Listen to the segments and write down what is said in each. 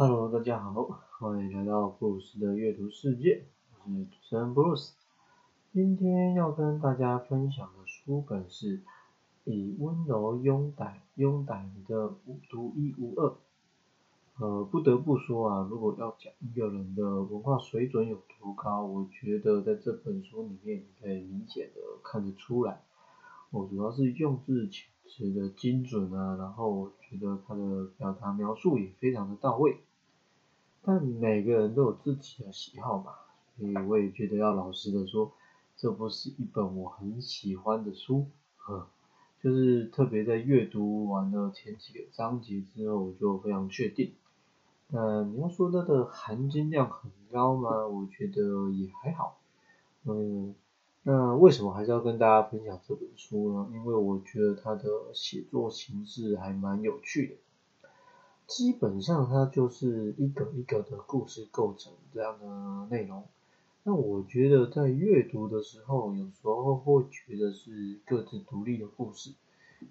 Hello，大家好，欢迎来到布鲁斯的阅读世界，我是主持人布鲁斯。今天要跟大家分享的书本是《以温柔拥戴拥戴你的独一无二》。呃，不得不说啊，如果要讲一个人的文化水准有多高，我觉得在这本书里面你可以明显的看得出来。我主要是用字遣词的精准啊，然后我觉得他的表达描述也非常的到位。但每个人都有自己的喜好嘛，所以我也觉得要老实的说，这不是一本我很喜欢的书，呵，就是特别在阅读完了前几个章节之后，我就非常确定。那你要说它的含金量很高吗？我觉得也还好。嗯，那为什么还是要跟大家分享这本书呢？因为我觉得它的写作形式还蛮有趣的。基本上它就是一个一个的故事构成这样的内容。那我觉得在阅读的时候，有时候会觉得是各自独立的故事，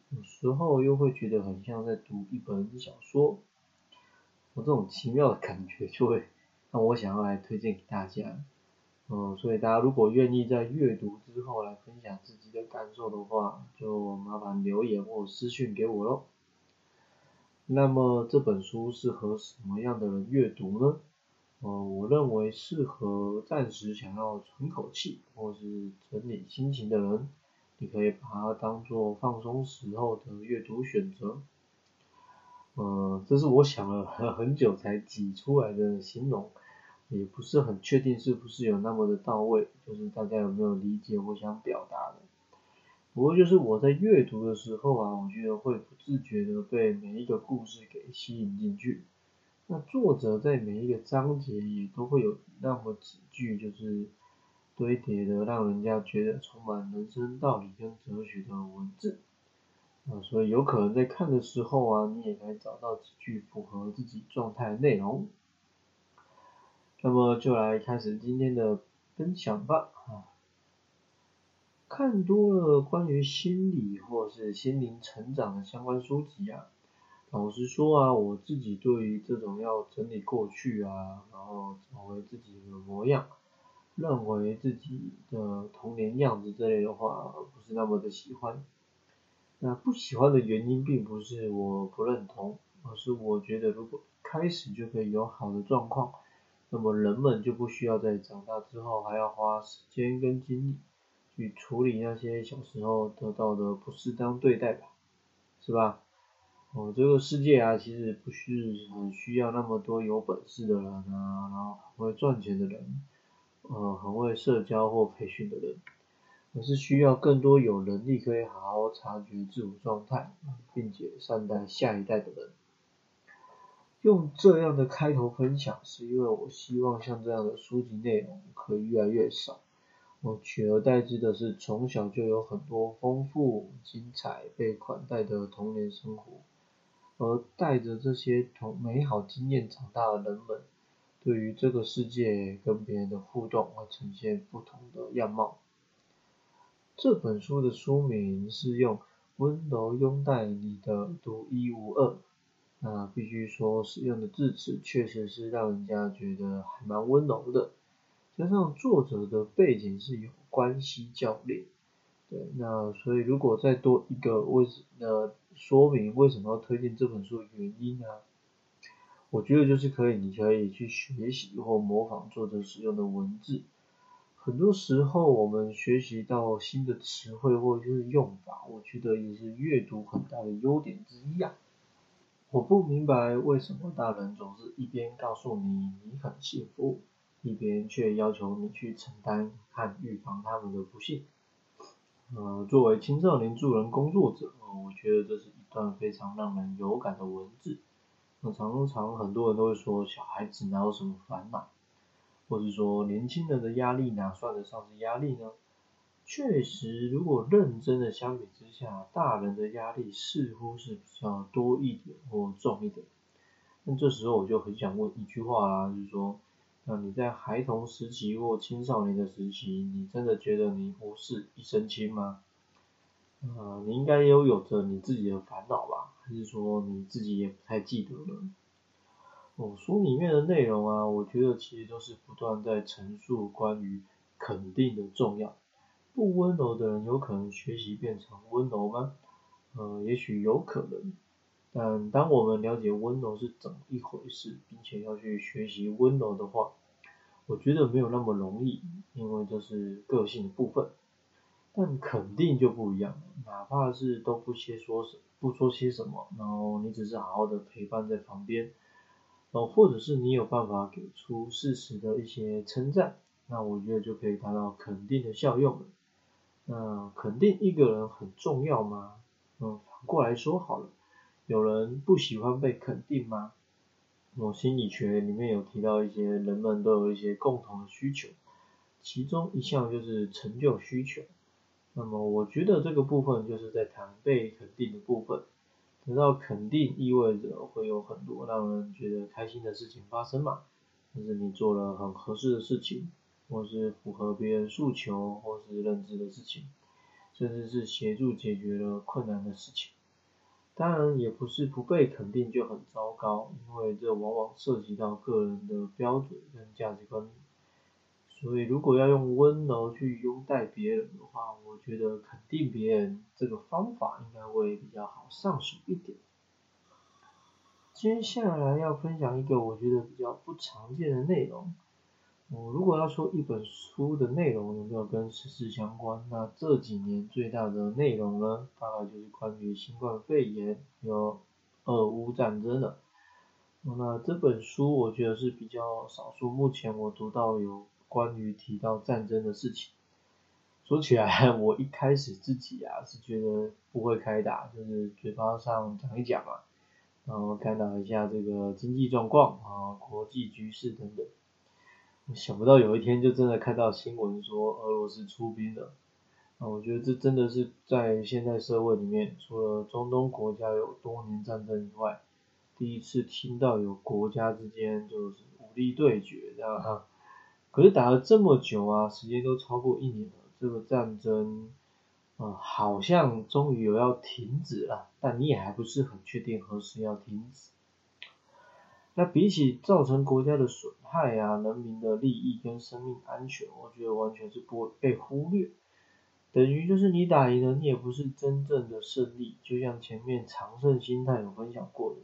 有时候又会觉得很像在读一本小说。我这种奇妙的感觉就会让我想要来推荐给大家，嗯，所以大家如果愿意在阅读之后来分享自己的感受的话，就麻烦留言或私讯给我喽。那么这本书适合什么样的人阅读呢？呃，我认为适合暂时想要喘口气或是整理心情的人，你可以把它当做放松时候的阅读选择。呃，这是我想了很久才挤出来的形容，也不是很确定是不是有那么的到位，就是大家有没有理解我想表达的？不过就是我在阅读的时候啊，我觉得会不自觉的被每一个故事给吸引进去。那作者在每一个章节也都会有那么几句，就是堆叠的让人家觉得充满人生道理跟哲学的文字。啊，所以有可能在看的时候啊，你也可以找到几句符合自己状态的内容。那么就来开始今天的分享吧。啊，看多了关于心理或是心灵成长的相关书籍啊，老实说啊，我自己对于这种要整理过去啊，然后找回自己的模样，认为自己的童年样子这类的话，不是那么的喜欢。那不喜欢的原因并不是我不认同，而是我觉得如果开始就可以有好的状况，那么人们就不需要在长大之后还要花时间跟精力去处理那些小时候得到的不适当对待吧，是吧？哦，这个世界啊，其实不是很需要那么多有本事的人啊，然后很会赚钱的人，呃，很会社交或培训的人。而是需要更多有能力可以好好察觉自我状态，并且善待下一代的人。用这样的开头分享，是因为我希望像这样的书籍内容可以越来越少。我取而代之的是从小就有很多丰富、精彩、被款待的童年生活，而带着这些同美好经验长大的人们，对于这个世界跟别人的互动会呈现不同的样貌。这本书的书名是用温柔拥戴你的独一无二，那必须说使用的字词确实是让人家觉得还蛮温柔的。加上作者的背景是有关系教练，对，那所以如果再多一个为呃说明为什么要推荐这本书的原因呢？我觉得就是可以，你可以去学习或模仿作者使用的文字。很多时候，我们学习到新的词汇或者是用法，我觉得也是阅读很大的优点之一啊。我不明白为什么大人总是一边告诉你你很幸福，一边却要求你去承担和预防他们的不幸。呃，作为青少年助人工作者，我觉得这是一段非常让人有感的文字。那常常很多人都会说，小孩子哪有什么烦恼？或是说年轻人的压力哪算得上是压力呢？确实，如果认真的相比之下，大人的压力似乎是比较多一点或重一点。那这时候我就很想问一句话啦，就是说，那你在孩童时期或青少年的时期，你真的觉得你不是一身轻吗？呃，你应该也有着你自己的烦恼吧？还是说你自己也不太记得了？哦，书里面的内容啊，我觉得其实都是不断在陈述关于肯定的重要。不温柔的人有可能学习变成温柔吗？呃，也许有可能。但当我们了解温柔是怎么一回事，并且要去学习温柔的话，我觉得没有那么容易，因为这是个性的部分。但肯定就不一样，哪怕是都不先说什，不说些什么，然后你只是好好的陪伴在旁边，呃，或者是你有办法给出事实的一些称赞，那我觉得就可以达到肯定的效用了。那肯定一个人很重要吗？嗯，反过来说好了，有人不喜欢被肯定吗？我心理学里面有提到一些人们都有一些共同的需求，其中一项就是成就需求。那么我觉得这个部分就是在谈被肯定的部分，得到肯定意味着会有很多让人觉得开心的事情发生嘛，就是你做了很合适的事情，或是符合别人诉求或是认知的事情，甚至是协助解决了困难的事情。当然也不是不被肯定就很糟糕，因为这往往涉及到个人的标准跟价值观。所以，如果要用温柔去拥戴别人的话，我觉得肯定别人这个方法应该会比较好上手一点。接下来要分享一个我觉得比较不常见的内容。我如果要说一本书的内容有没有跟时事相关，那这几年最大的内容呢，大概就是关于新冠肺炎有俄乌战争的。那这本书我觉得是比较少数，目前我读到有。关于提到战争的事情，说起来，我一开始自己啊是觉得不会开打，就是嘴巴上讲一讲嘛，然后看到一下这个经济状况啊、国际局势等等。想不到有一天就真的看到新闻说俄罗斯出兵了，啊，我觉得这真的是在现代社会里面，除了中东国家有多年战争以外，第一次听到有国家之间就是武力对决这样哈。可是打了这么久啊，时间都超过一年了，这个战争，啊，好像终于有要停止了，但你也还不是很确定何时要停止。那比起造成国家的损害啊，人民的利益跟生命安全，我觉得完全是不会被忽略。等于就是你打赢了，你也不是真正的胜利，就像前面长胜心态有分享过的。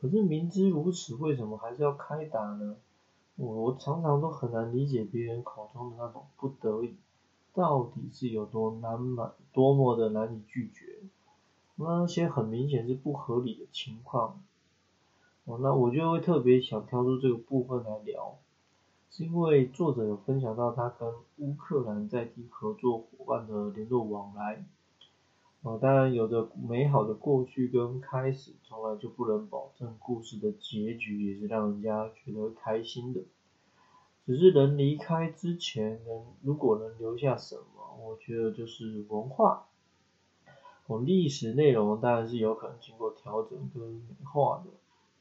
可是明知如此，为什么还是要开打呢？我我常常都很难理解别人口中的那种不得已，到底是有多难满，多么的难以拒绝，那些很明显是不合理的情况。哦，那我就会特别想挑出这个部分来聊，是因为作者有分享到他跟乌克兰在地合作伙伴的联络往来。哦，当然有着美好的过去跟开始，从来就不能保证故事的结局也是让人家觉得开心的。只是人离开之前，能如果能留下什么，我觉得就是文化。哦，历史内容当然是有可能经过调整跟美化的，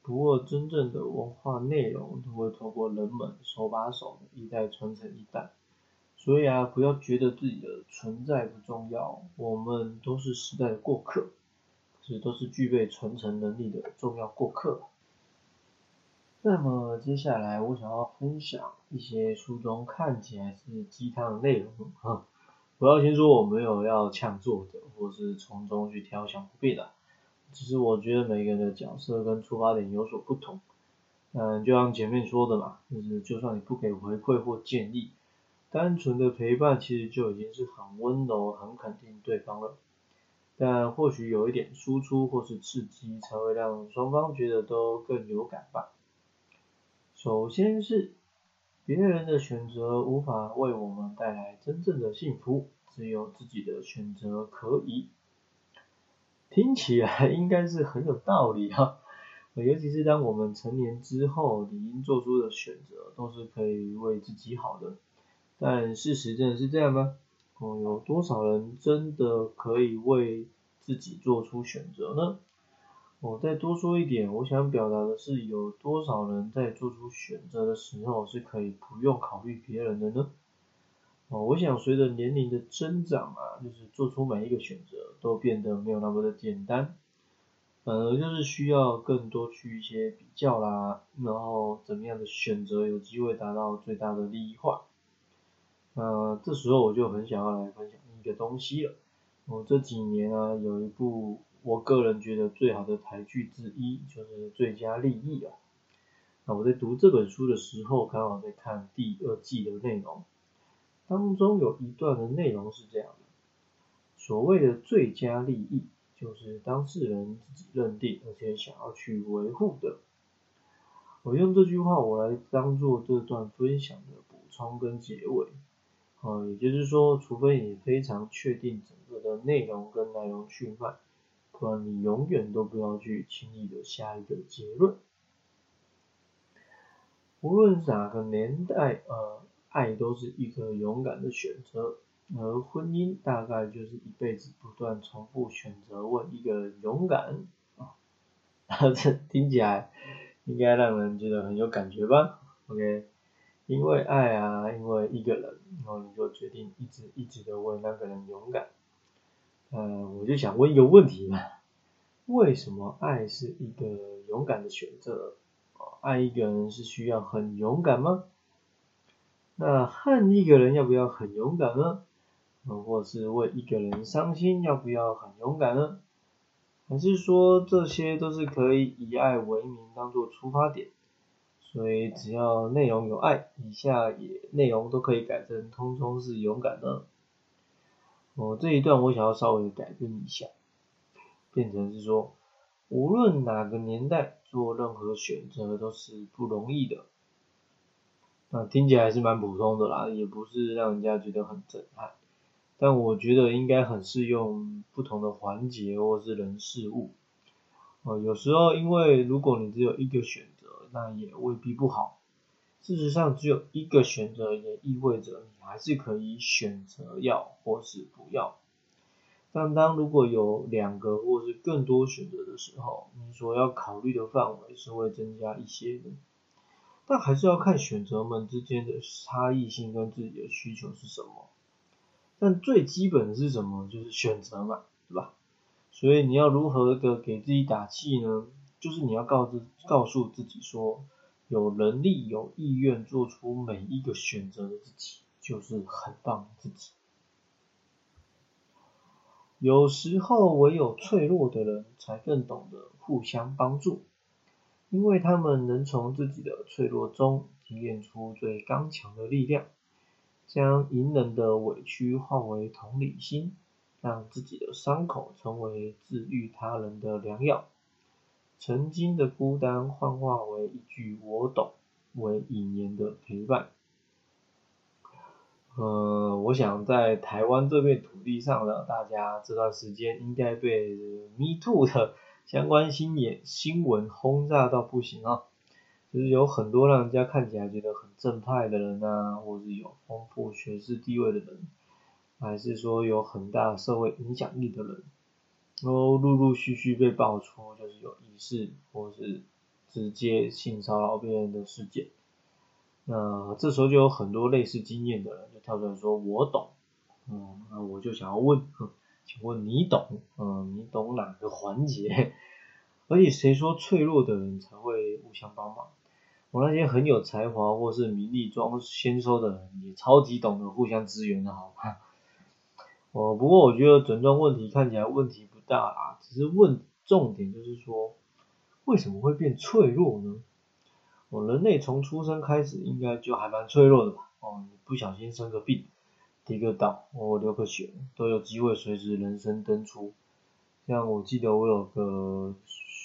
不过真正的文化内容都会透过人们手把手一代传承一代。所以啊，不要觉得自己的存在不重要，我们都是时代的过客，是都是具备传承能力的重要过客。那么接下来我想要分享一些书中看起来是鸡汤的内容啊。不要先说我没有要呛作者，或是从中去挑想不必的，只是我觉得每个人的角色跟出发点有所不同。嗯，就像前面说的嘛，就是就算你不给回馈或建议。单纯的陪伴其实就已经是很温柔、很肯定对方了，但或许有一点输出或是刺激，才会让双方觉得都更有感吧。首先是别人的选择无法为我们带来真正的幸福，只有自己的选择可以。听起来应该是很有道理哈，尤其是当我们成年之后，理应做出的选择都是可以为自己好的。但事实真的是这样吗？哦，有多少人真的可以为自己做出选择呢？我再多说一点，我想表达的是，有多少人在做出选择的时候是可以不用考虑别人的呢？哦，我想随着年龄的增长啊，就是做出每一个选择都变得没有那么的简单。反而就是需要更多去一些比较啦，然后怎么样的选择有机会达到最大的利益化。那这时候我就很想要来分享一个东西了。我这几年啊，有一部我个人觉得最好的台剧之一，就是《最佳利益》啊。那我在读这本书的时候，刚好在看第二季的内容，当中有一段的内容是这样的：所谓的最佳利益。就是当事人自己认定，而且想要去维护的。我用这句话，我来当做这段分享的补充跟结尾。啊，也就是说，除非你非常确定整个的内容跟内容去脉，不然你永远都不要去轻易的下一个结论。无论哪个年代，呃，爱都是一个勇敢的选择。而婚姻大概就是一辈子不断重复选择问一个勇敢啊，这听起来应该让人觉得很有感觉吧？OK，因为爱啊，因为一个人，然后你就决定一直一直的问那个人勇敢。呃，我就想问一个问题嘛，为什么爱是一个勇敢的选择？爱一个人是需要很勇敢吗？那恨一个人要不要很勇敢呢？或是为一个人伤心，要不要很勇敢呢？还是说这些都是可以以爱为名当做出发点，所以只要内容有爱，以下也内容都可以改成通通是勇敢呢？我这一段我想要稍微改变一下，变成是说，无论哪个年代做任何选择都是不容易的。那听起来还是蛮普通的啦，也不是让人家觉得很震撼。但我觉得应该很适用不同的环节或是人事物。呃，有时候因为如果你只有一个选择，那也未必不好。事实上，只有一个选择也意味着你还是可以选择要或是不要。但当如果有两个或是更多选择的时候，你所要考虑的范围是会增加一些的。但还是要看选择们之间的差异性跟自己的需求是什么。但最基本的是什么？就是选择嘛，对吧？所以你要如何的给自己打气呢？就是你要告知、告诉自己说，有能力、有意愿做出每一个选择的自己，就是很棒的自己。有时候，唯有脆弱的人才更懂得互相帮助，因为他们能从自己的脆弱中提炼出最刚强的力量。将隐忍的委屈化为同理心，让自己的伤口成为治愈他人的良药。曾经的孤单幻化为一句“我懂”，为一年的陪伴。呃，我想在台湾这片土地上的大家这段时间应该被 Me Too 的相关新言新闻轰炸到不行啊！就是有很多让人家看起来觉得很正派的人啊，或是有丰富学识地位的人，还是说有很大社会影响力的人，都陆陆续续被爆出就是有疑似或是直接性骚扰别人的事件。那这时候就有很多类似经验的人就跳出来说：“我懂。”嗯，那我就想要问，请问你懂？嗯，你懂哪个环节？而且谁说脆弱的人才会互相帮忙？我那些很有才华或是名利装先收的人，也超级懂得互相支援的，好吗？哦，不过我觉得整段问题看起来问题不大啊，只是问重点就是说，为什么会变脆弱呢？哦，人类从出生开始应该就还蛮脆弱的吧？哦，你不小心生个病，跌个倒，或流个血，都有机会随时人生登出。像我记得我有个。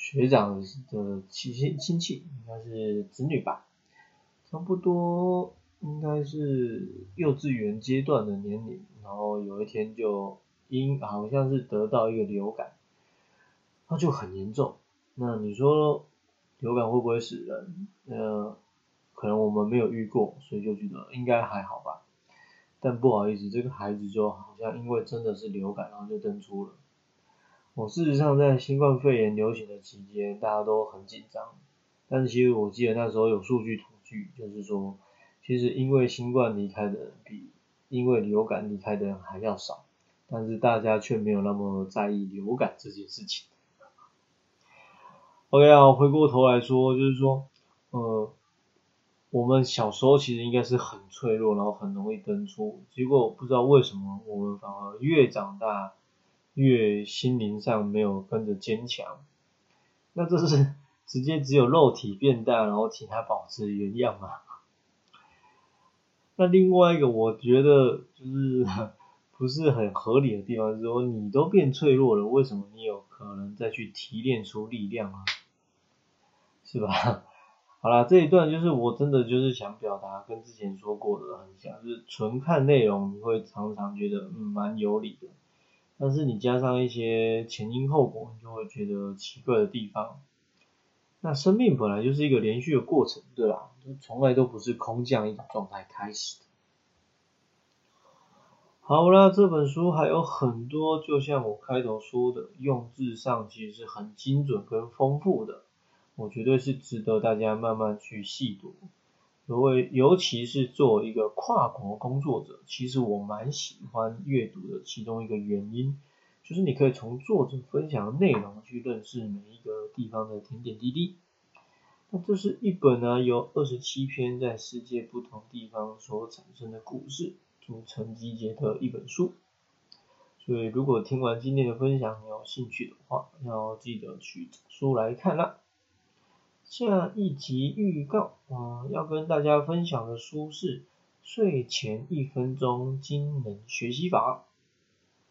学长的亲亲戚应该是子女吧，差不多应该是幼稚园阶段的年龄，然后有一天就因好像是得到一个流感，那就很严重。那你说流感会不会死人？呃，可能我们没有遇过，所以就觉得应该还好吧。但不好意思，这个孩子就好像因为真的是流感，然后就登出了。我事实上在新冠肺炎流行的期间，大家都很紧张。但是其实我记得那时候有数据统计，就是说，其实因为新冠离开的人比因为流感离开的人还要少。但是大家却没有那么在意流感这件事情。OK 啊，回过头来说，就是说，呃，我们小时候其实应该是很脆弱，然后很容易登出，结果不知道为什么我们反而越长大越心灵上没有跟着坚强。那这是直接只有肉体变大，然后其他保持原样吗？那另外一个我觉得就是 不是很合理的地方，是说你都变脆弱了，为什么你有可能再去提炼出力量啊？是吧？好啦，这一段就是我真的就是想表达，跟之前说过的很像，就是纯看内容你会常常觉得嗯蛮有理的，但是你加上一些前因后果，你就会觉得奇怪的地方。那生命本来就是一个连续的过程，对吧？从来都不是空降一种状态开始的。好啦，这本书还有很多，就像我开头说的，用字上其实是很精准跟丰富的，我绝对是值得大家慢慢去细读。尤为尤其是作为一个跨国工作者，其实我蛮喜欢阅读的。其中一个原因，就是你可以从作者分享的内容去认识每一个地方的点点滴滴。那这是一本呢，由二十七篇在世界不同地方所产生的故事组成集结的一本书。所以，如果听完今天的分享你有兴趣的话，要记得去找书来看啦。下一集预告啊，要跟大家分享的书是《睡前一分钟惊人学习法》。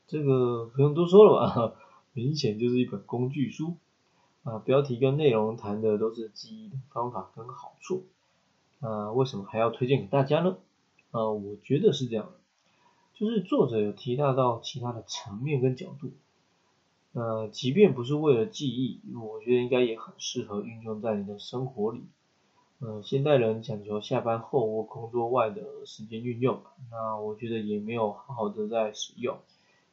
这个不用多说了吧，明显就是一本工具书。啊，标题跟内容谈的都是记忆的方法跟好处，啊，为什么还要推荐给大家呢？啊，我觉得是这样的，就是作者有提到到其他的层面跟角度，呃，即便不是为了记忆，我觉得应该也很适合运用在你的生活里。呃，现代人讲求下班后或工作外的时间运用，那我觉得也没有好好的在使用，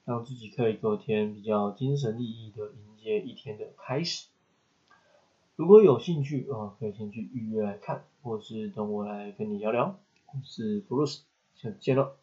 让自己可以隔天比较精神奕奕的迎接一天的开始。如果有兴趣啊，可以先去预约来看，或是等我来跟你聊聊。我是 Bruce，下次见了。